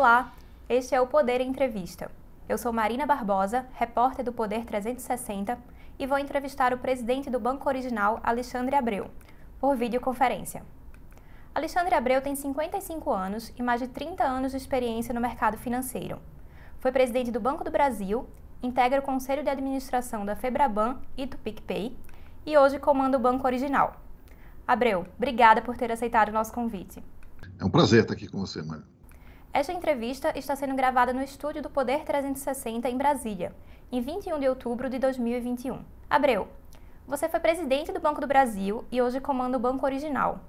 Olá, este é o Poder Entrevista. Eu sou Marina Barbosa, repórter do Poder 360, e vou entrevistar o presidente do Banco Original, Alexandre Abreu, por videoconferência. Alexandre Abreu tem 55 anos e mais de 30 anos de experiência no mercado financeiro. Foi presidente do Banco do Brasil, integra o Conselho de Administração da Febraban e do PicPay e hoje comanda o Banco Original. Abreu, obrigada por ter aceitado o nosso convite. É um prazer estar aqui com você, Maria. Esta entrevista está sendo gravada no estúdio do Poder 360 em Brasília, em 21 de outubro de 2021. Abreu, você foi presidente do Banco do Brasil e hoje comanda o Banco Original.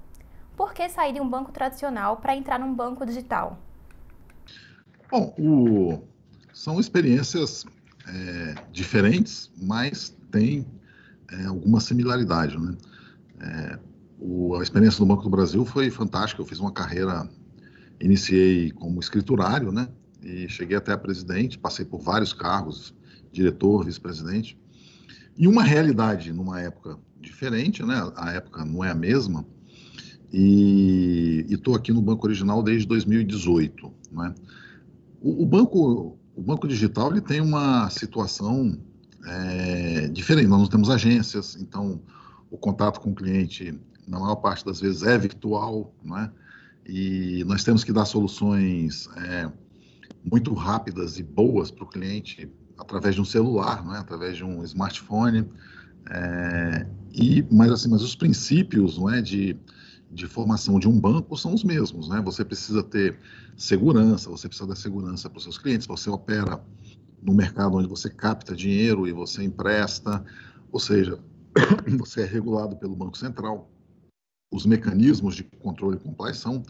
Por que sair de um banco tradicional para entrar num banco digital? Bom, o... são experiências é, diferentes, mas tem é, alguma similaridade. Né? É, o, a experiência do Banco do Brasil foi fantástica. Eu fiz uma carreira iniciei como escriturário, né? E cheguei até presidente, passei por vários cargos, diretor, vice-presidente. E uma realidade numa época diferente, né? A época não é a mesma. E estou aqui no Banco Original desde 2018, né? O, o banco, o banco digital, ele tem uma situação é, diferente. Nós não temos agências, então o contato com o cliente, na maior parte das vezes, é virtual, né? E nós temos que dar soluções é, muito rápidas e boas para o cliente através de um celular, não é? através de um smartphone. É, e, mas, assim, mas os princípios não é, de, de formação de um banco são os mesmos. Né? Você precisa ter segurança, você precisa dar segurança para os seus clientes, você opera no mercado onde você capta dinheiro e você empresta, ou seja, você é regulado pelo Banco Central os mecanismos de controle e compliance são,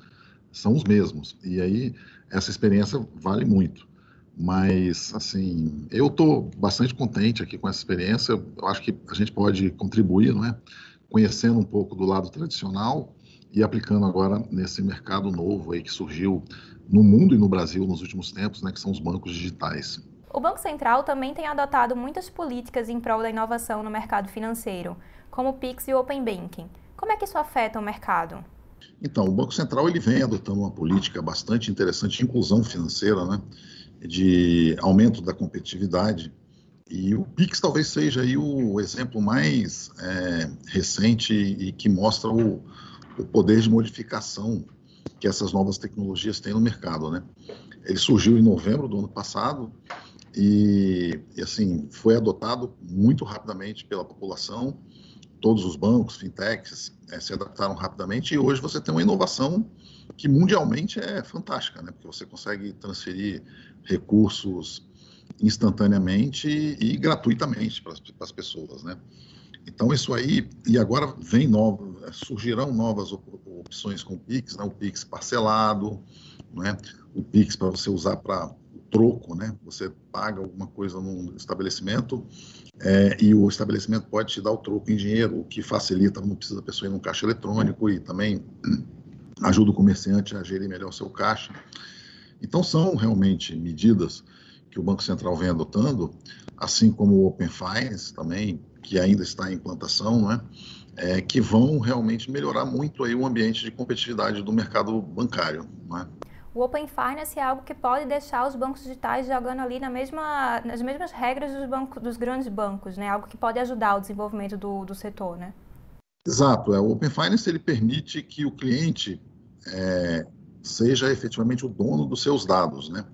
são os mesmos. E aí, essa experiência vale muito. Mas, assim, eu estou bastante contente aqui com essa experiência. Eu acho que a gente pode contribuir, não é? Conhecendo um pouco do lado tradicional e aplicando agora nesse mercado novo aí que surgiu no mundo e no Brasil nos últimos tempos, né, que são os bancos digitais. O Banco Central também tem adotado muitas políticas em prol da inovação no mercado financeiro, como o Pix e o Open Banking. Como é que isso afeta o mercado? Então, o Banco Central ele vem adotando uma política bastante interessante de inclusão financeira, né, de aumento da competitividade. E o Pix talvez seja aí o exemplo mais é, recente e que mostra o, o, poder de modificação que essas novas tecnologias têm no mercado, né? Ele surgiu em novembro do ano passado e, assim foi adotado muito rapidamente pela população todos os bancos, fintechs, é, se adaptaram rapidamente e hoje você tem uma inovação que mundialmente é fantástica, né? Porque você consegue transferir recursos instantaneamente e gratuitamente para as pessoas, né? Então isso aí e agora vem novo, surgirão novas opções com o Pix, né? O Pix parcelado, né? O Pix para você usar para troco, né? Você paga alguma coisa num estabelecimento é, e o estabelecimento pode te dar o troco em dinheiro, o que facilita, não precisa a pessoa ir no caixa eletrônico e também ajuda o comerciante a gerir melhor o seu caixa. Então, são realmente medidas que o Banco Central vem adotando, assim como o Open Finance também, que ainda está em implantação, né? É, que vão realmente melhorar muito aí o ambiente de competitividade do mercado bancário. Né? O Open Finance é algo que pode deixar os bancos digitais jogando ali na mesma, nas mesmas regras dos, bancos, dos grandes bancos, né? Algo que pode ajudar o desenvolvimento do, do setor, né? Exato. É, o Open Finance ele permite que o cliente é, seja efetivamente o dono dos seus dados, né?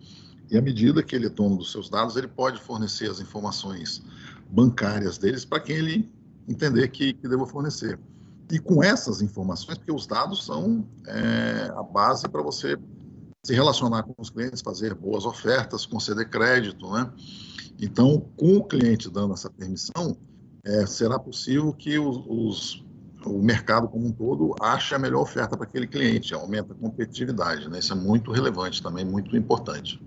E à medida que ele é dono dos seus dados, ele pode fornecer as informações bancárias deles para quem ele entender que, que deva fornecer. E com essas informações, porque os dados são é, a base para você se relacionar com os clientes, fazer boas ofertas, conceder crédito, né? Então, com o cliente dando essa permissão, é, será possível que os, os, o mercado como um todo ache a melhor oferta para aquele cliente, aumenta a competitividade, né? Isso é muito relevante também, muito importante.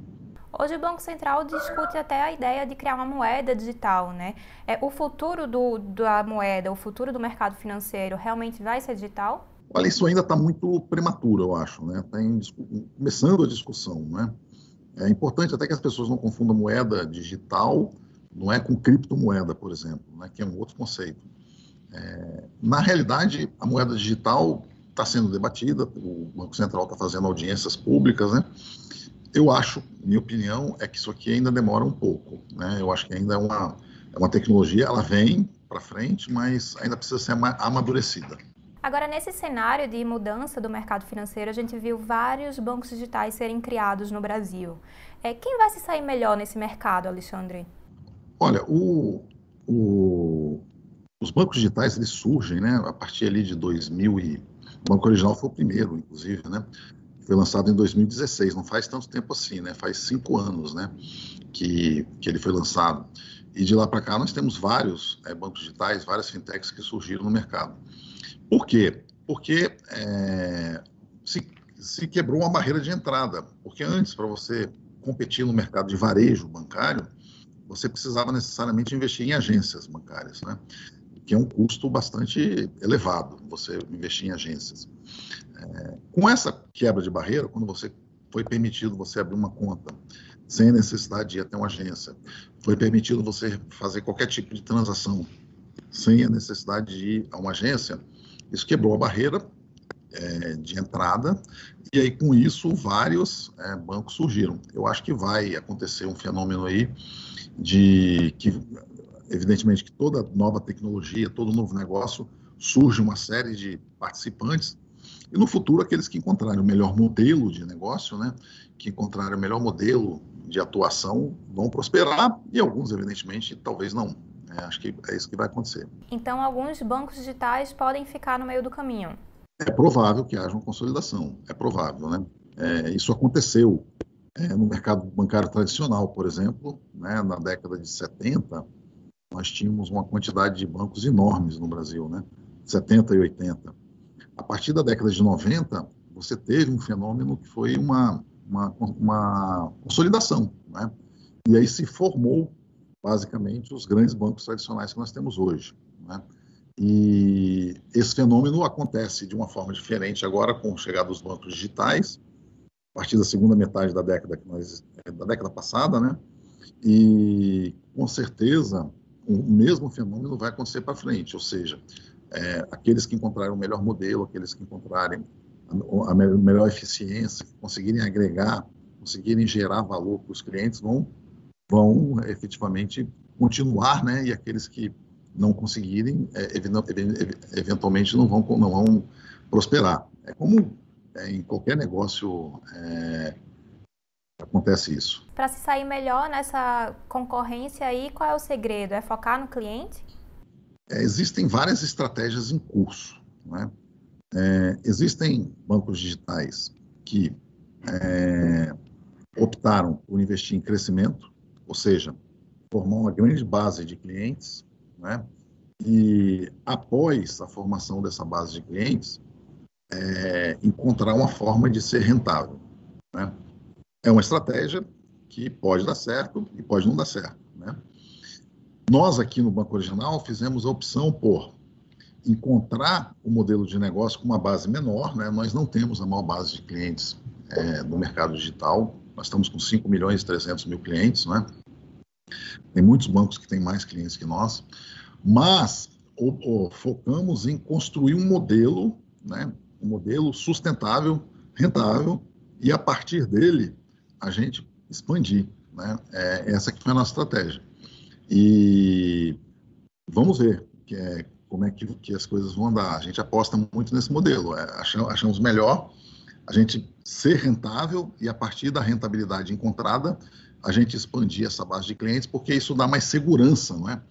Hoje o Banco Central discute até a ideia de criar uma moeda digital, né? É, o futuro do, da moeda, o futuro do mercado financeiro realmente vai ser digital? Olha, isso ainda está muito prematuro, eu acho, né? Está começando a discussão, né? É importante até que as pessoas não confundam moeda digital, não é com criptomoeda, por exemplo, né? que é um outro conceito. É, na realidade, a moeda digital está sendo debatida, o Banco Central está fazendo audiências públicas, né? eu acho, minha opinião, é que isso aqui ainda demora um pouco. Né? Eu acho que ainda é uma, é uma tecnologia, ela vem para frente, mas ainda precisa ser amadurecida. Agora, nesse cenário de mudança do mercado financeiro, a gente viu vários bancos digitais serem criados no Brasil. É, quem vai se sair melhor nesse mercado, Alexandre? Olha, o, o, os bancos digitais eles surgem né, a partir ali de 2000 e... O Banco Original foi o primeiro, inclusive, né? Foi lançado em 2016, não faz tanto tempo assim, né? Faz cinco anos, né? Que, que ele foi lançado. E de lá para cá nós temos vários é, bancos digitais, várias fintechs que surgiram no mercado. Por quê? Porque é, se, se quebrou uma barreira de entrada. Porque antes, para você competir no mercado de varejo bancário, você precisava necessariamente investir em agências bancárias, né? que é um custo bastante elevado, você investir em agências. É, com essa quebra de barreira, quando você foi permitido você abrir uma conta sem necessidade de ir até uma agência, foi permitido você fazer qualquer tipo de transação sem a necessidade de ir a uma agência, isso quebrou a barreira é, de entrada e aí com isso vários é, bancos surgiram. Eu acho que vai acontecer um fenômeno aí de que evidentemente que toda nova tecnologia, todo novo negócio surge uma série de participantes e no futuro aqueles que encontrarem o melhor modelo de negócio, né, que encontrarem o melhor modelo de atuação vão prosperar e alguns evidentemente talvez não. É, acho que é isso que vai acontecer. Então alguns bancos digitais podem ficar no meio do caminho. É provável que haja uma consolidação, é provável, né? É, isso aconteceu é, no mercado bancário tradicional, por exemplo, né, na década de 70, nós tínhamos uma quantidade de bancos enormes no Brasil, né? 70 e 80. A partir da década de 90, você teve um fenômeno que foi uma, uma, uma consolidação, né? E aí se formou, basicamente, os grandes bancos tradicionais que nós temos hoje, né? E esse fenômeno acontece de uma forma diferente agora com a chegada dos bancos digitais, a partir da segunda metade da década que nós da década passada, né? E com certeza o mesmo fenômeno vai acontecer para frente, ou seja, é, aqueles que encontrarem o melhor modelo, aqueles que encontrarem a, a melhor eficiência, conseguirem agregar, conseguirem gerar valor para os clientes, vão, vão efetivamente continuar, né? E aqueles que não conseguirem, é, eventualmente não vão, não vão prosperar. É como é, em qualquer negócio é, acontece isso. Para se sair melhor nessa concorrência aí, qual é o segredo? É focar no cliente? É, existem várias estratégias em curso. Né? Existem bancos digitais que optaram por investir em crescimento, ou seja, formar uma grande base de clientes, né? e após a formação dessa base de clientes, é, encontrar uma forma de ser rentável. Né? é uma estratégia que pode dar certo e pode não dar certo. Né? Nós aqui no Banco Original fizemos a opção por encontrar o um modelo de negócio com uma base menor, né? nós não temos a maior base de clientes é, no mercado digital, nós estamos com 5 milhões e 300 mil clientes, né? Tem muitos bancos que têm mais clientes que nós, mas o, o, focamos em construir um modelo, né? um modelo sustentável, rentável, e a partir dele a gente expandir. Né? É, essa que foi a nossa estratégia. E vamos ver que é, como é que, que, as coisas vão andar. A gente aposta muito nesse modelo. É, achamos, achamos melhor a gente ser rentável e, a partir da rentabilidade encontrada, a gente expandir essa base de clientes, porque isso dá mais segurança não é?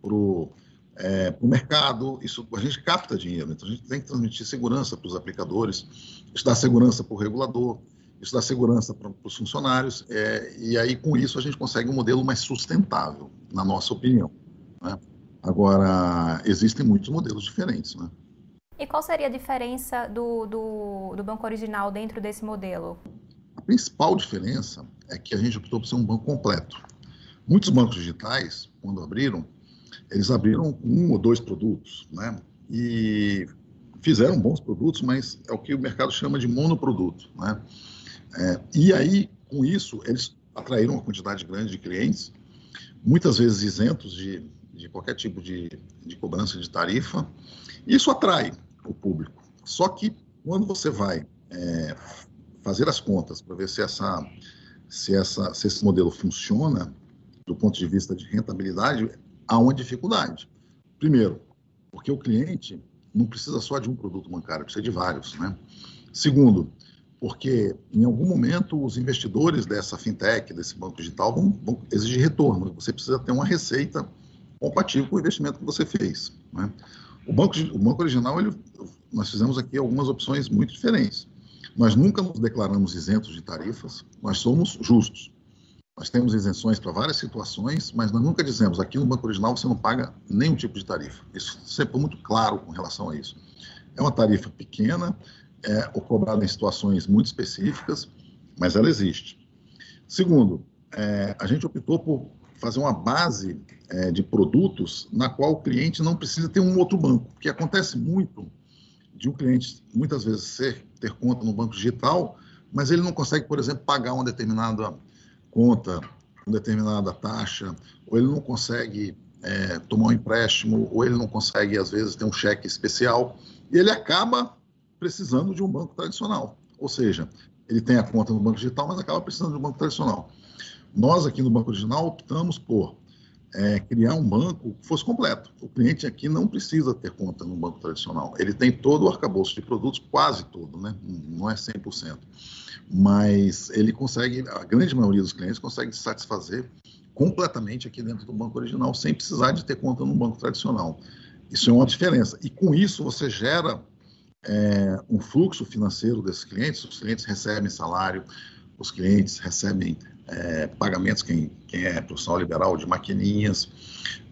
para o é, mercado, isso, a gente capta dinheiro, então a gente tem que transmitir segurança para os aplicadores, isso dá segurança para o regulador, isso dá segurança para os funcionários, é, e aí com isso a gente consegue um modelo mais sustentável, na nossa opinião. Né? Agora, existem muitos modelos diferentes. Né? E qual seria a diferença do, do, do banco original dentro desse modelo? A principal diferença é que a gente optou por ser um banco completo. Muitos bancos digitais, quando abriram, eles abriram um ou dois produtos, né? E fizeram bons produtos, mas é o que o mercado chama de monoproduto, né? É, e aí, com isso, eles atraíram uma quantidade grande de clientes, muitas vezes isentos de, de qualquer tipo de, de cobrança de tarifa. Isso atrai o público. Só que quando você vai é, fazer as contas para ver se essa, se, essa, se esse modelo funciona do ponto de vista de rentabilidade, há uma dificuldade. Primeiro, porque o cliente não precisa só de um produto bancário, precisa de vários. Né? Segundo, porque em algum momento os investidores dessa fintech, desse banco digital, vão, vão exigir retorno. Você precisa ter uma receita compatível com o investimento que você fez. Né? O, banco, o banco original, ele, nós fizemos aqui algumas opções muito diferentes. Nós nunca nos declaramos isentos de tarifas, nós somos justos. Nós temos isenções para várias situações, mas nós nunca dizemos aqui no banco original você não paga nenhum tipo de tarifa. Isso sempre é muito claro com relação a isso. É uma tarifa pequena, é cobrada em situações muito específicas, mas ela existe. Segundo, é, a gente optou por fazer uma base é, de produtos na qual o cliente não precisa ter um outro banco, porque acontece muito de um cliente muitas vezes ser, ter conta no banco digital, mas ele não consegue, por exemplo, pagar uma determinada conta, uma determinada taxa, ou ele não consegue é, tomar um empréstimo, ou ele não consegue, às vezes, ter um cheque especial, e ele acaba precisando de um banco tradicional. Ou seja, ele tem a conta no banco digital, mas acaba precisando de um banco tradicional. Nós, aqui no Banco Digital, optamos por é, criar um banco que fosse completo. O cliente aqui não precisa ter conta no banco tradicional. Ele tem todo o arcabouço de produtos, quase todo, né? não é 100%. Mas ele consegue, a grande maioria dos clientes consegue se satisfazer completamente aqui dentro do banco original, sem precisar de ter conta no banco tradicional. Isso é uma diferença. E com isso você gera é, um fluxo financeiro desses clientes, os clientes recebem salário, os clientes recebem é, pagamentos, quem, quem é profissional liberal, de maquininhas,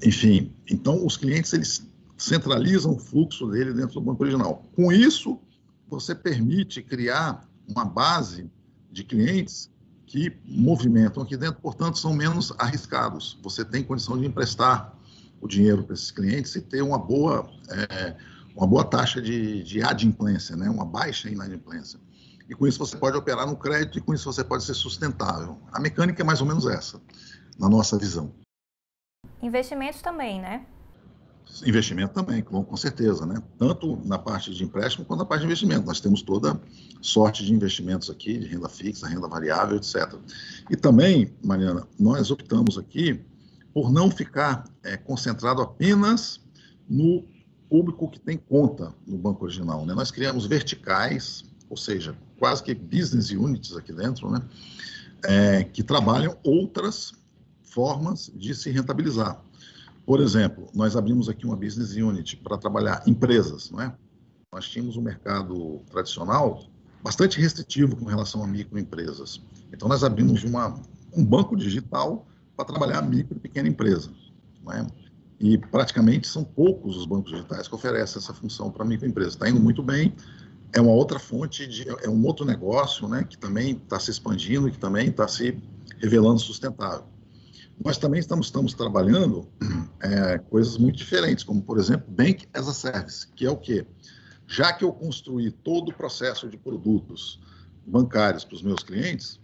enfim. Então, os clientes, eles centralizam o fluxo dele dentro do banco original. Com isso, você permite criar uma base de clientes que movimentam aqui dentro, portanto, são menos arriscados. Você tem condição de emprestar o dinheiro para esses clientes e ter uma boa, é, uma boa taxa de, de adimplência, né? uma baixa inadimplência e com isso você pode operar no crédito e com isso você pode ser sustentável. A mecânica é mais ou menos essa, na nossa visão. Investimentos também, né? Investimento também, com, com certeza, né? Tanto na parte de empréstimo quanto na parte de investimento. Nós temos toda sorte de investimentos aqui, de renda fixa, renda variável, etc. E também, Mariana, nós optamos aqui por não ficar é, concentrado apenas no público que tem conta no banco original. Né? Nós criamos verticais, ou seja, quase que business units aqui dentro, né? É, que trabalham outras formas de se rentabilizar. Por exemplo, nós abrimos aqui uma business unit para trabalhar empresas, não é? Nós tínhamos um mercado tradicional bastante restritivo com relação a microempresas. Então, nós abrimos uma, um banco digital para trabalhar micro e pequena empresa. Não é? E praticamente são poucos os bancos digitais que oferecem essa função para microempresa. Está indo muito bem, é uma outra fonte, de, é um outro negócio né, que também está se expandindo e que também está se revelando sustentável. Nós também estamos, estamos trabalhando é, coisas muito diferentes, como, por exemplo, Bank as a Service, que é o quê? Já que eu construí todo o processo de produtos bancários para os meus clientes,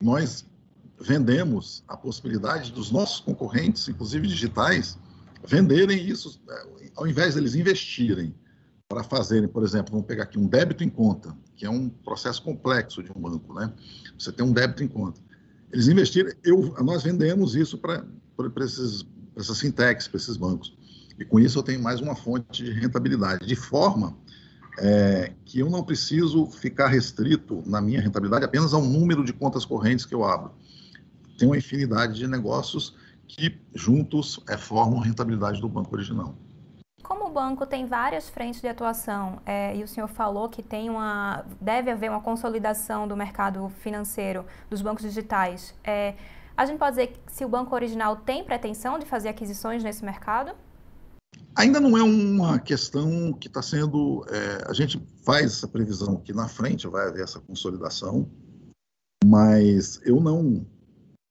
nós vendemos a possibilidade dos nossos concorrentes, inclusive digitais, venderem isso, é, ao invés deles investirem para fazerem, por exemplo, vamos pegar aqui um débito em conta, que é um processo complexo de um banco, né? Você tem um débito em conta. Eles investiram, eu, nós vendemos isso para essas fintechs, para esses bancos. E com isso eu tenho mais uma fonte de rentabilidade, de forma é, que eu não preciso ficar restrito na minha rentabilidade apenas ao número de contas correntes que eu abro. Tem uma infinidade de negócios que juntos é, formam a rentabilidade do banco original banco tem várias frentes de atuação é, e o senhor falou que tem uma, deve haver uma consolidação do mercado financeiro dos bancos digitais. É, a gente pode dizer se o banco original tem pretensão de fazer aquisições nesse mercado? Ainda não é uma questão que está sendo. É, a gente faz essa previsão que na frente vai haver essa consolidação, mas eu não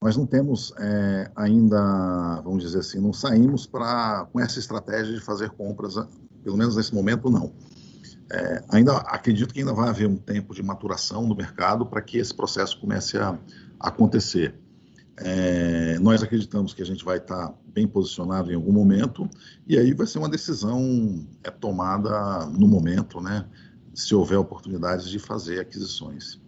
nós não temos é, ainda, vamos dizer assim, não saímos para com essa estratégia de fazer compras, pelo menos nesse momento não. É, ainda acredito que ainda vai haver um tempo de maturação no mercado para que esse processo comece a, acontecer. É, nós acreditamos que a gente vai estar bem posicionado em algum momento e aí vai ser uma decisão é, tomada no momento, né? Se houver oportunidades de fazer aquisições.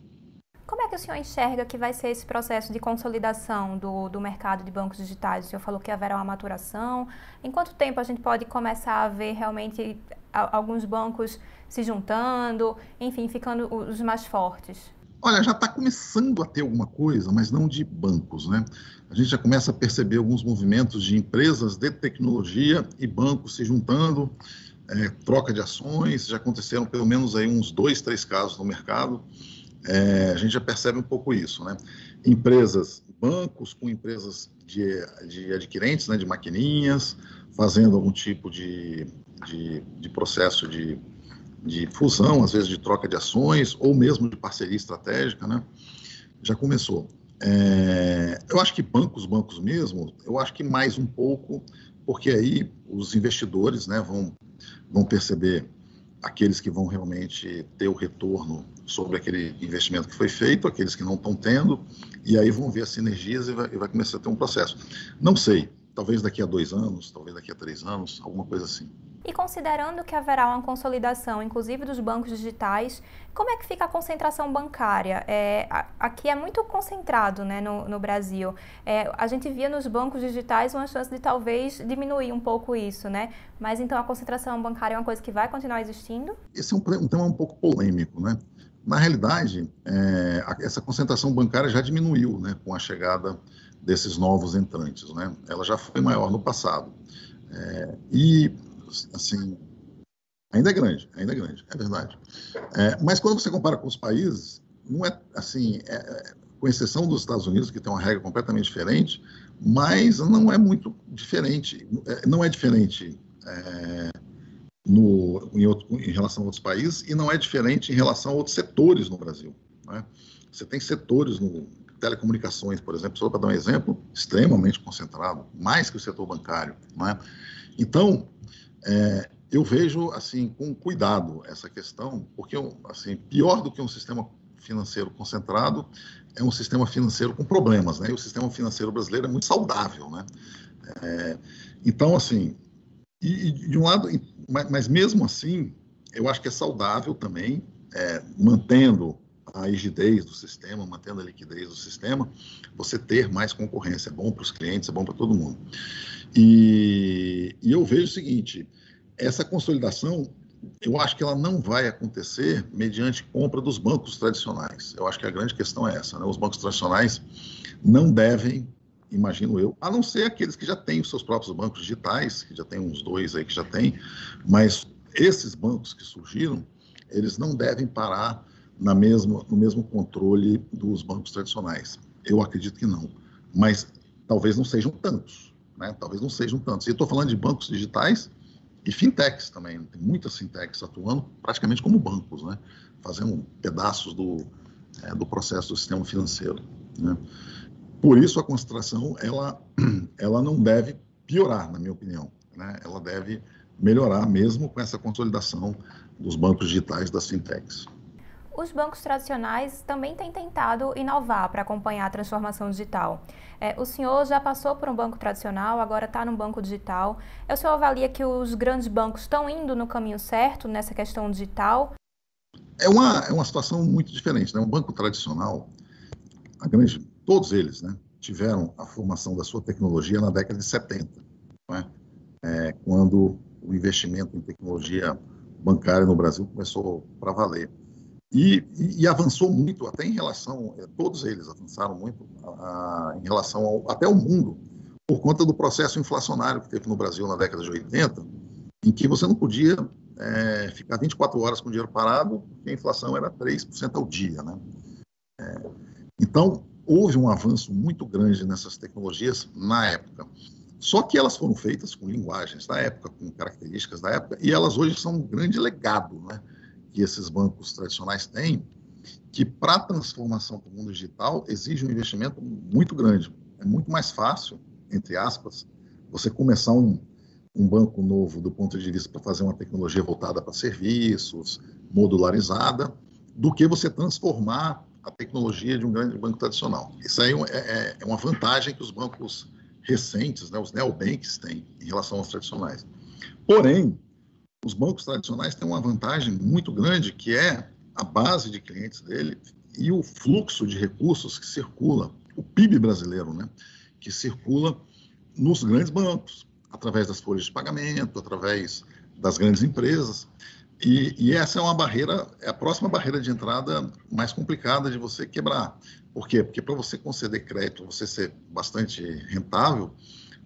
Como é que o senhor enxerga que vai ser esse processo de consolidação do, do mercado de bancos digitais? O senhor falou que haverá uma maturação. Em quanto tempo a gente pode começar a ver realmente alguns bancos se juntando, enfim, ficando os mais fortes? Olha, já está começando a ter alguma coisa, mas não de bancos, né? A gente já começa a perceber alguns movimentos de empresas de tecnologia e bancos se juntando, é, troca de ações, já aconteceram pelo menos aí uns dois, três casos no mercado. É, a gente já percebe um pouco isso, né? Empresas, bancos com empresas de, de adquirentes, né, de maquininhas, fazendo algum tipo de, de, de processo de, de fusão, às vezes de troca de ações, ou mesmo de parceria estratégica, né? Já começou. É, eu acho que bancos, bancos mesmo, eu acho que mais um pouco, porque aí os investidores né, vão, vão perceber aqueles que vão realmente ter o retorno sobre aquele investimento que foi feito, aqueles que não estão tendo, e aí vão ver as sinergias e vai, e vai começar a ter um processo. Não sei, talvez daqui a dois anos, talvez daqui a três anos, alguma coisa assim. E considerando que haverá uma consolidação, inclusive dos bancos digitais, como é que fica a concentração bancária? É, aqui é muito concentrado né, no, no Brasil. É, a gente via nos bancos digitais uma chance de talvez diminuir um pouco isso, né? Mas então a concentração bancária é uma coisa que vai continuar existindo? Esse é um, um tema um pouco polêmico, né? Na realidade, é, essa concentração bancária já diminuiu né, com a chegada desses novos entrantes. Né? Ela já foi maior no passado. É, e assim, ainda é grande, ainda é grande, é verdade. É, mas quando você compara com os países, não é assim, é, com exceção dos Estados Unidos, que tem uma regra completamente diferente, mas não é muito diferente, é, não é diferente é, no, em, outro, em, relação a outros países e não é diferente em relação a outros setores no Brasil. Né? Você tem setores no telecomunicações, por exemplo, só para dar um exemplo, extremamente concentrado, mais que o setor bancário. Né? Então, é, eu vejo assim com cuidado essa questão, porque assim pior do que um sistema financeiro concentrado é um sistema financeiro com problemas, né? E o sistema financeiro brasileiro é muito saudável, né? É, então, assim, e, e, de um lado, mas, mas, mesmo assim, eu acho que é saudável também, é, mantendo a rigidez do sistema, mantendo a liquidez do sistema, você ter mais concorrência. É bom para os clientes, é bom para todo mundo. E, e eu vejo o seguinte: essa consolidação, eu acho que ela não vai acontecer mediante compra dos bancos tradicionais. Eu acho que a grande questão é essa: né? os bancos tradicionais não devem, imagino eu, a não ser aqueles que já têm os seus próprios bancos digitais, que já tem uns dois aí que já tem, mas esses bancos que surgiram, eles não devem parar na mesma, no mesmo controle dos bancos tradicionais. Eu acredito que não, mas talvez não sejam tantos, né? Talvez não sejam tantos. E estou falando de bancos digitais e fintechs também. Tem muitas fintechs atuando praticamente como bancos, né? Fazendo pedaços do, é, do processo do sistema financeiro. Né? Por isso a concentração ela, ela não deve piorar, na minha opinião. Né? Ela deve melhorar mesmo com essa consolidação dos bancos digitais das fintechs os bancos tradicionais também têm tentado inovar para acompanhar a transformação digital. É, o senhor já passou por um banco tradicional, agora está num banco digital. O senhor avalia que os grandes bancos estão indo no caminho certo nessa questão digital? É uma, é uma situação muito diferente. Né? Um banco tradicional, grande, todos eles né, tiveram a formação da sua tecnologia na década de 70, né? é, quando o investimento em tecnologia bancária no Brasil começou para valer. E, e, avançou muito, até em relação, é, todos eles avançaram muito a, a, em relação ao, até o mundo, por conta do processo inflacionário que teve no Brasil na década de 80, em que você não podia é, ficar 24 horas com dinheiro parado, porque a inflação era 3% ao dia. Né? É, então, houve um avanço muito grande nessas tecnologias na época. Só que elas foram feitas com linguagens da época, com características da época, e elas hoje são um grande legado, né? Que esses bancos tradicionais têm, que para a transformação para o mundo digital exige um investimento muito grande. É muito mais fácil, entre aspas, você começar um, um banco novo do ponto de vista para fazer uma tecnologia voltada para serviços, modularizada, do que você transformar a tecnologia de um grande banco tradicional. Isso aí é, é, é uma vantagem que os bancos recentes, né, os neobanks, têm em relação aos tradicionais. Porém, os bancos tradicionais têm uma vantagem muito grande, que é a base de clientes dele e o fluxo de recursos que circula, o PIB brasileiro, né, que circula nos grandes bancos, através das folhas de pagamento, através das grandes empresas. E, e, essa é uma barreira, é a próxima barreira de entrada mais complicada de você quebrar. Por quê? Porque para você conceder crédito, você ser bastante rentável,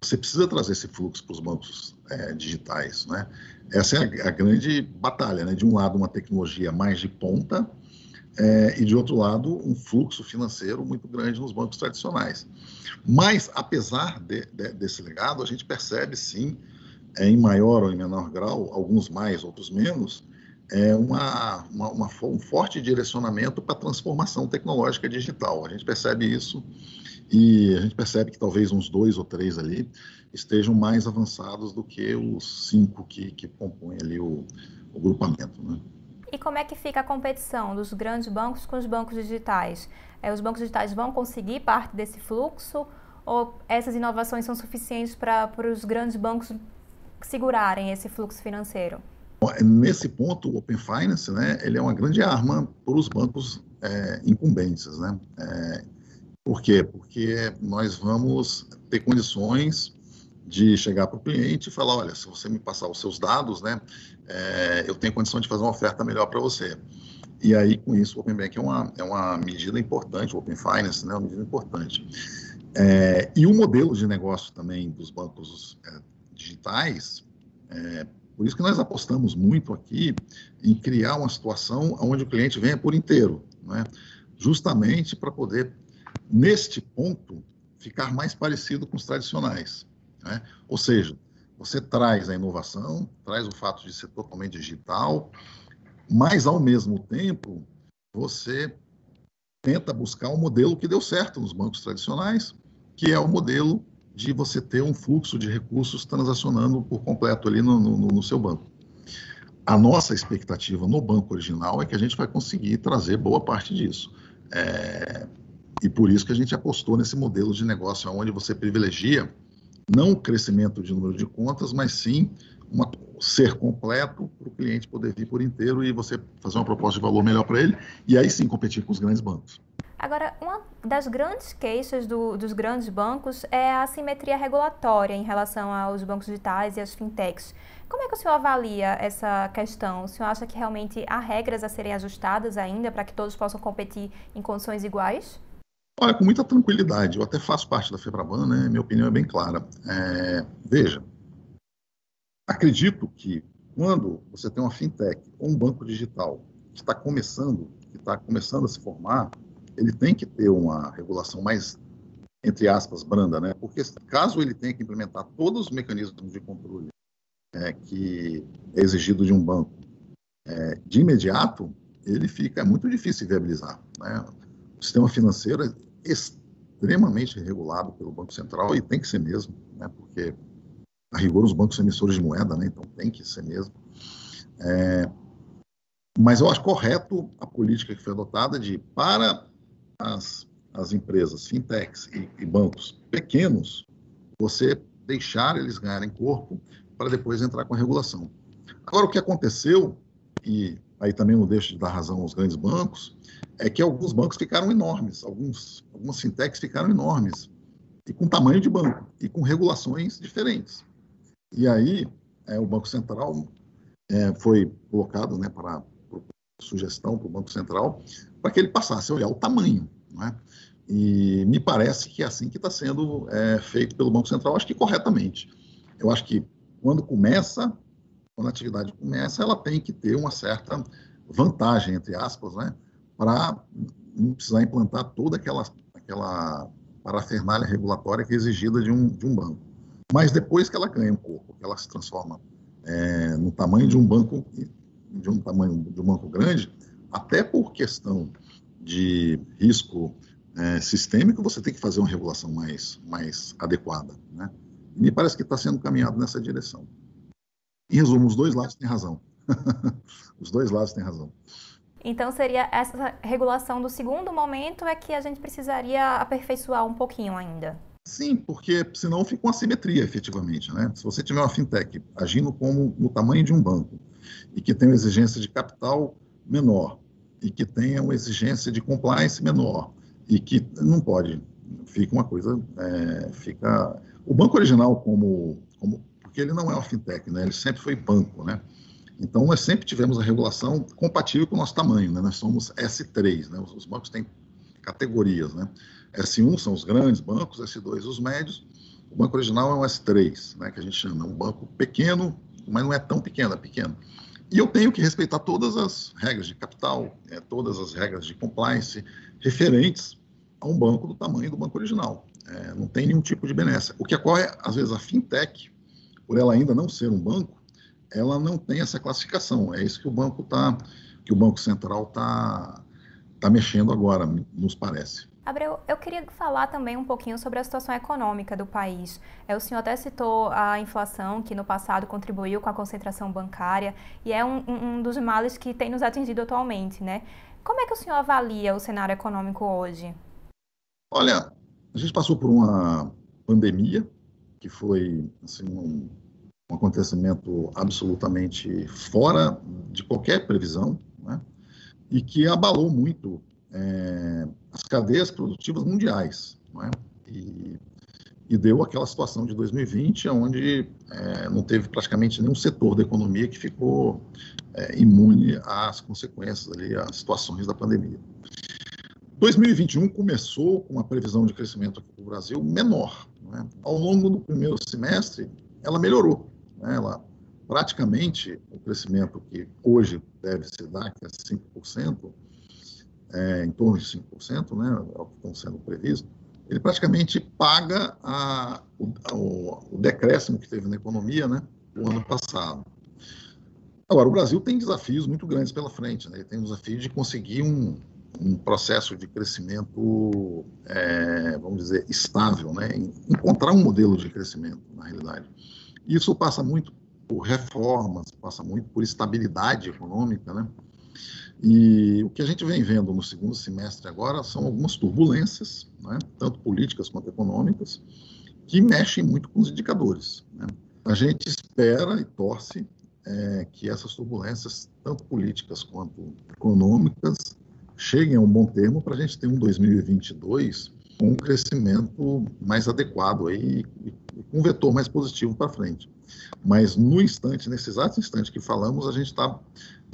você precisa trazer esse fluxo para os bancos é, digitais, né? Essa é a, a, grande batalha, né? De um lado, uma tecnologia mais de ponta é, e, de outro lado, um fluxo financeiro muito grande nos bancos tradicionais. Mas, apesar de, de, desse legado, a gente percebe, sim, é, em maior ou em menor grau, alguns mais, outros menos, é uma, uma, uma, um forte direcionamento para a transformação tecnológica digital. A gente percebe isso e a gente percebe que talvez uns dois ou três ali estejam mais avançados do que os cinco que, que compõem ali o, o grupamento. Né? E como é que fica a competição dos grandes bancos com os bancos digitais? É, os bancos digitais vão conseguir parte desse fluxo ou essas inovações são suficientes para os grandes bancos segurarem esse fluxo financeiro? Nesse ponto, o Open Finance, né, ele é uma grande arma para os bancos é, incumbentes, né? É, por quê? Porque nós vamos ter condições de chegar para o cliente e falar, olha, se você me passar os seus dados, né, é, eu tenho condição de fazer uma oferta melhor para você. E aí, com isso, o Open Bank é uma, é uma medida importante, o Open Finance né, é uma medida importante. É, e o modelo de negócio também dos bancos é, digitais, é, por isso que nós apostamos muito aqui em criar uma situação onde o cliente venha por inteiro, né, justamente para poder neste ponto, ficar mais parecido com os tradicionais. Né? Ou seja, você traz a inovação, traz o fato de ser totalmente digital, mas, ao mesmo tempo, você tenta buscar um modelo que deu certo nos bancos tradicionais, que é o modelo de você ter um fluxo de recursos transacionando por completo ali no, no, no seu banco. A nossa expectativa no banco original é que a gente vai conseguir trazer boa parte disso. É, e por isso que a gente apostou nesse modelo de negócio onde você privilegia não o crescimento de número de contas, mas sim uma, ser completo para o cliente poder vir por inteiro e você fazer uma proposta de valor melhor para ele e aí sim competir com os grandes bancos. Agora, uma das grandes queixas do, dos grandes bancos é a assimetria regulatória em relação aos bancos digitais e às fintechs. Como é que o senhor avalia essa questão? O senhor acha que realmente há regras a serem ajustadas ainda para que todos possam competir em condições iguais? Olha, com muita tranquilidade. Eu até faço parte da FEBRABAN, né? Minha opinião é bem clara. É, veja, acredito que quando você tem uma fintech ou um banco digital que está começando, que está começando a se formar, ele tem que ter uma regulação mais, entre aspas, branda, né? Porque caso ele tenha que implementar todos os mecanismos de controle é, que é exigido de um banco é, de imediato, ele fica é muito difícil viabilizar, né? O sistema financeiro extremamente regulado pelo Banco Central e tem que ser mesmo, né, porque a rigor os bancos são emissores de moeda, né, então tem que ser mesmo. É, mas eu acho correto a política que foi adotada de, para as, as empresas, fintechs e, e bancos pequenos, você deixar eles ganharem corpo para depois entrar com a regulação. Agora, o que aconteceu, e aí também não deixo de dar razão aos grandes bancos, é que alguns bancos ficaram enormes, alguns, algumas fintechs ficaram enormes, e com tamanho de banco, e com regulações diferentes. E aí, é, o Banco Central é, foi colocado né, para, sugestão para o Banco Central para que ele passasse a olhar o tamanho. Né? E me parece que é assim que está sendo é, feito pelo Banco Central, acho que corretamente. Eu acho que quando começa, quando a atividade começa, ela tem que ter uma certa vantagem, entre aspas, né, para não precisar implantar toda aquela, aquela parafernália regulatória que é exigida de um, de um banco. Mas depois que ela ganha um corpo, que ela se transforma é, no tamanho de um banco, de um tamanho de um banco grande, até por questão de risco é, sistêmico, você tem que fazer uma regulação mais, mais adequada. Né? E me parece que está sendo caminhado nessa direção. Em resumo, os dois lados têm razão. os dois lados têm razão. Então seria essa regulação do segundo momento é que a gente precisaria aperfeiçoar um pouquinho ainda. Sim, porque senão fica uma simetria efetivamente, né? Se você tiver uma fintech agindo como no tamanho de um banco e que tem uma exigência de capital menor e que tenha uma exigência de compliance menor e que não pode, fica uma coisa, é, fica o banco original como, como porque ele não é uma fintech, né? Ele sempre foi banco, né? Então nós sempre tivemos a regulação compatível com o nosso tamanho, né? Nós somos S3, né? Os, os bancos têm categorias, né? S1 são os grandes bancos, S2 os médios. O banco original é um S3, né? Que a gente chama, é um banco pequeno, mas não é tão pequeno, é pequeno. E eu tenho que respeitar todas as regras de capital, é, todas as regras de compliance referentes a um banco do tamanho do banco original. É, não tem nenhum tipo de benesse. O que ocorre, às vezes, a fintech, por ela ainda não ser um banco, ela não tem essa classificação. É isso que o banco tá, que o Banco Central está tá mexendo agora, nos parece. Abreu, eu queria falar também um pouquinho sobre a situação econômica do país. É, o senhor até citou a inflação, que no passado contribuiu com a concentração bancária, e é um, um dos males que tem nos atingido atualmente, né? Como é que o senhor avalia o cenário econômico hoje? Olha, a gente passou por uma pandemia, que foi assim, um, um acontecimento absolutamente fora de qualquer previsão, né? e que abalou muito é, as cadeias produtivas mundiais. É? E, e, deu aquela situação de 2020, onde é, não teve praticamente nenhum setor da economia que ficou é, imune às consequências, ali, às situações da pandemia. 2021 começou com uma previsão de crescimento aqui no Brasil menor. É? Ao longo do primeiro semestre, ela melhorou. Né? Ela praticamente o crescimento que hoje deve se dar, que é 5%, é, em torno de 5%, né, é o que estão sendo previsto, ele praticamente paga a, o, o, o, decréscimo que teve na economia né, no ano passado. Agora, o Brasil tem desafios muito grandes pela frente. Né? Ele tem o desafio de conseguir um, um processo de crescimento, é, vamos dizer, estável, né? encontrar um modelo de crescimento, na realidade. Isso passa muito por reformas, passa muito por estabilidade econômica, né? E o que a gente vem vendo no segundo semestre agora são algumas turbulências, né, tanto políticas quanto econômicas, que mexem muito com os indicadores. Né? A gente espera e torce é, que essas turbulências, tanto políticas quanto econômicas, cheguem a um bom termo para a gente ter um 2022 com um crescimento mais adequado aí, com um vetor mais positivo para frente. Mas no instante, nesse exato instante que falamos, a gente está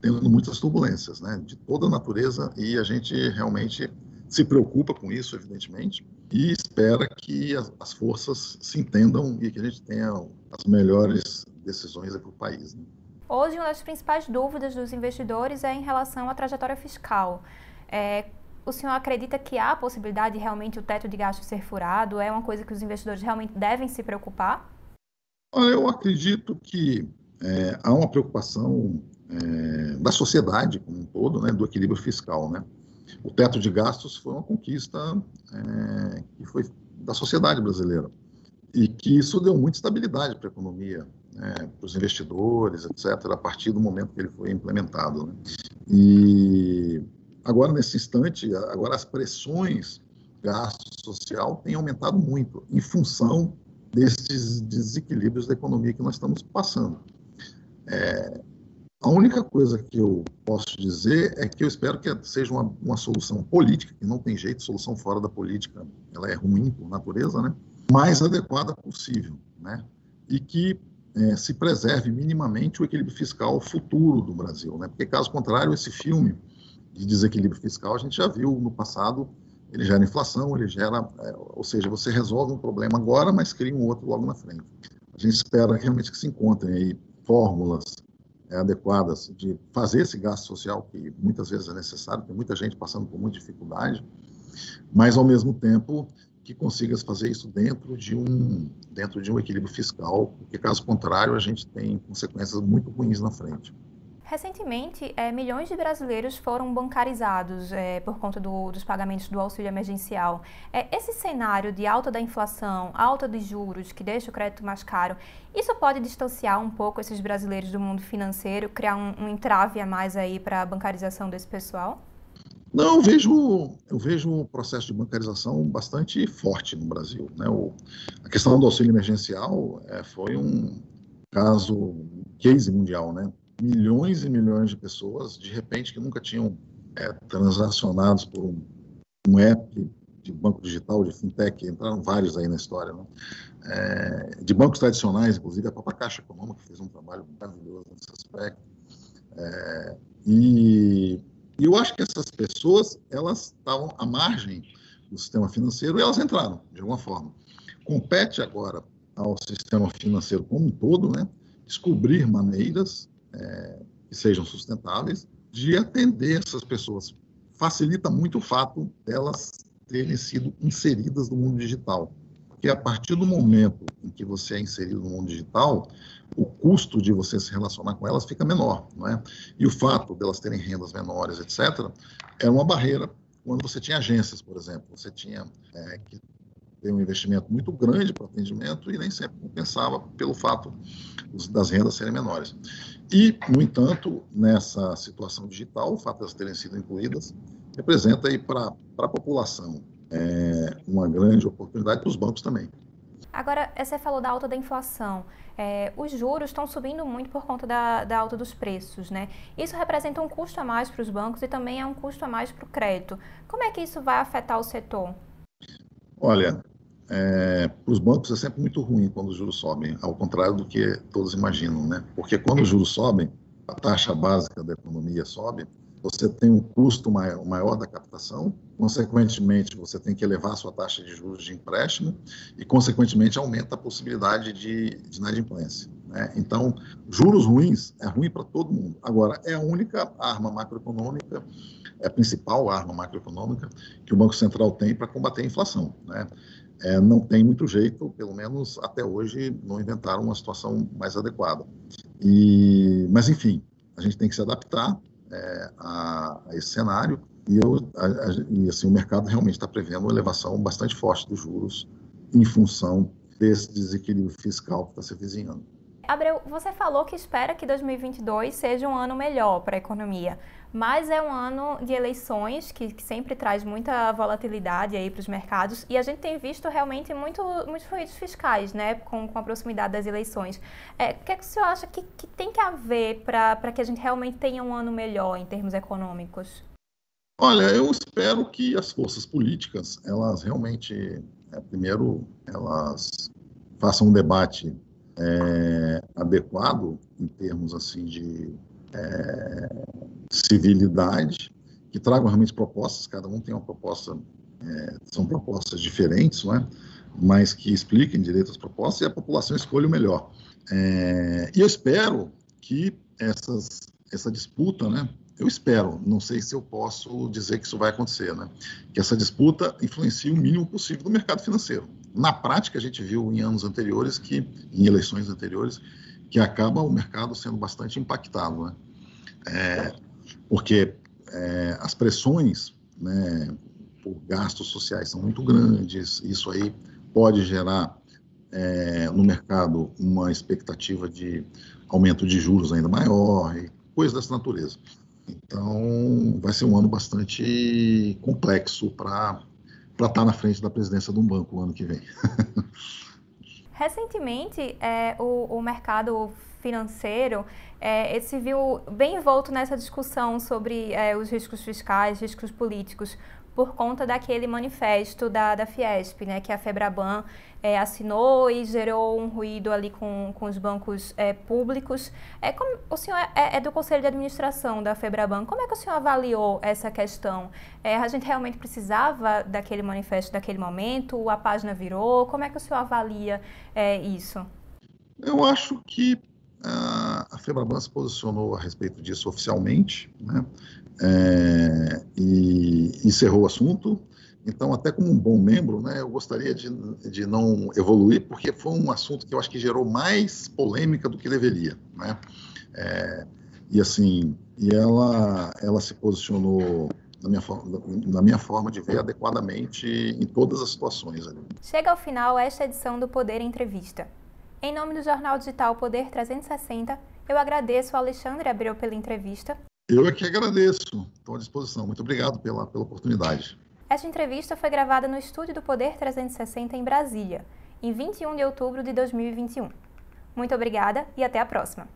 tendo muitas turbulências, né, de toda natureza, e a gente realmente se preocupa com isso, evidentemente, e espera que as, as forças se entendam e que a gente tenha as melhores decisões para o país. Né. Hoje, uma das principais dúvidas dos investidores é em relação à trajetória fiscal. É, o senhor acredita que há a possibilidade de realmente o teto de gastos ser furado? É uma coisa que os investidores realmente devem se preocupar? Eu acredito que é, há uma preocupação é, da sociedade como um todo, né, do equilíbrio fiscal. Né? O teto de gastos foi uma conquista é, que foi da sociedade brasileira e que isso deu muita estabilidade para a economia, né, para os investidores, etc., a partir do momento que ele foi implementado. Né? E agora, nesse instante, agora as pressões gasto social têm aumentado muito em função desses desequilíbrios da economia que nós estamos passando. É, a única coisa que eu posso dizer é que eu espero que seja uma, uma solução política, que não tem jeito, solução fora da política, ela é ruim por natureza, né? mais adequada possível, né? E que é, se preserve minimamente o equilíbrio fiscal futuro do Brasil, né? Porque caso contrário, esse filme de desequilíbrio fiscal a gente já viu no passado ele gera inflação, ele gera, é, ou seja, você resolve um problema agora, mas cria um outro logo na frente. A gente espera realmente que se encontrem aí fórmulas é, adequadas de fazer esse gasto social, que muitas vezes é necessário, tem muita gente passando por muita dificuldade, mas ao mesmo tempo que consigas fazer isso dentro de um dentro de um equilíbrio fiscal, porque caso contrário a gente tem consequências muito ruins na frente. Recentemente, é, milhões de brasileiros foram bancarizados é, por conta do, dos pagamentos do auxílio emergencial. É, esse cenário de alta da inflação, alta dos juros, que deixa o crédito mais caro, isso pode distanciar um pouco esses brasileiros do mundo financeiro, criar um, um entrave a mais aí para a bancarização desse pessoal? Não, eu vejo, eu vejo um processo de bancarização bastante forte no Brasil. Né? O, a questão do auxílio emergencial é, foi um caso, case mundial, né? Milhões e milhões de pessoas, de repente, que nunca tinham é, transacionados por um, um app de banco digital, de fintech, entraram vários aí na história, né? é, de bancos tradicionais, inclusive a própria Caixa Econômica fez um trabalho maravilhoso nesse aspecto. É, e, e, eu acho que essas pessoas, elas estavam à margem do sistema financeiro e elas entraram, de alguma forma. Compete agora ao sistema financeiro como um todo, né, descobrir maneiras é, que sejam sustentáveis de atender essas pessoas. Facilita muito o fato delas terem sido inseridas no mundo digital. Porque a partir do momento em que você é inserido no mundo digital, o custo de você se relacionar com elas fica menor, não é? E o fato delas terem rendas menores, etc., é uma barreira quando você tinha agências, por exemplo. Você tinha é, que ter um investimento muito grande para atendimento e nem sempre compensava pelo fato das rendas serem menores. E, no entanto, nessa situação digital, o fato de elas terem sido incluídas representa aí para a população é, uma grande oportunidade para os bancos também. Agora, você falou da alta da inflação. É, os juros estão subindo muito por conta da, da, alta dos preços, né? Isso representa um custo a mais para os bancos e também é um custo a mais para o crédito. Como é que isso vai afetar o setor? Olha, é, para os bancos é sempre muito ruim quando os juros sobem, ao contrário do que todos imaginam, né? Porque quando os juros sobem, a taxa básica da economia sobe, você tem um custo maior, maior, da captação, consequentemente, você tem que elevar a sua taxa de juros de empréstimo e, consequentemente, aumenta a possibilidade de, de inadimplência. Né? Então, juros ruins é ruim para todo mundo. Agora, é a única arma macroeconômica, é a principal arma macroeconômica que o Banco Central tem para combater a inflação. Né? É, não tem muito jeito, pelo menos até hoje, não inventaram uma situação mais adequada. E, mas, enfim, a gente tem que se adaptar é, a, a, esse cenário e, eu, a, a, e assim, o mercado realmente está prevendo uma elevação bastante forte dos juros em função desse desequilíbrio fiscal que está se vizinhando. Abreu, você falou que espera que 2022 seja um ano melhor para a economia, mas é um ano de eleições que, que sempre traz muita volatilidade aí para os mercados e a gente tem visto realmente muito, muitos ruídos fiscais, né, com, com a proximidade das eleições. É, o que, é que o senhor acha que, que tem que haver para que a gente realmente tenha um ano melhor em termos econômicos? Olha, eu espero que as forças políticas, elas realmente, é, primeiro, elas façam um debate é, adequado em termos assim de é, civilidade, que tragam realmente propostas, cada um tem uma proposta, é, são propostas diferentes, não é? mas que expliquem direito as propostas e a população escolha o melhor. É, e eu espero que essas, essa disputa, né, eu espero, não sei se eu posso dizer que isso vai acontecer, né, que essa disputa influencie o mínimo possível no mercado financeiro. Na prática, a gente viu em anos anteriores, que em eleições anteriores, que acaba o mercado sendo bastante impactado, né? É, porque é, as pressões né, por gastos sociais são muito grandes, isso aí pode gerar é, no mercado uma expectativa de aumento de juros ainda maior e coisas dessa natureza. Então, vai ser um ano bastante complexo para estar tá na frente da presidência de um banco no ano que vem. Recentemente, é, o, o, mercado financeiro é, se viu bem envolto nessa discussão sobre é, os riscos fiscais, riscos políticos, por conta daquele manifesto da, da Fiesp, né, que a Febraban é, assinou e gerou um ruído ali com, com os bancos é, públicos. É, como, o senhor é, é, do Conselho de Administração da Febraban, como é que o senhor avaliou essa questão? É, a gente realmente precisava daquele manifesto daquele momento? A página virou? Como é que o senhor avalia é, isso? Eu acho que a, a Febraban se posicionou a respeito disso oficialmente, né? é, e encerrou o assunto. Então, até como um bom membro, né, eu gostaria de, de não evoluir, porque foi um assunto que eu acho que gerou mais polêmica do que deveria. Né? É, e assim, e ela, ela se posicionou na minha, na minha forma de ver adequadamente em todas as situações. Chega ao final esta edição do Poder Entrevista. Em nome do jornal digital Poder 360, eu agradeço ao Alexandre Abreu pela entrevista eu é que agradeço. Estou à disposição. Muito obrigado pela, pela oportunidade. Esta entrevista foi gravada no estúdio do Poder 360 em Brasília, em 21 de outubro de 2021. Muito obrigada e até a próxima.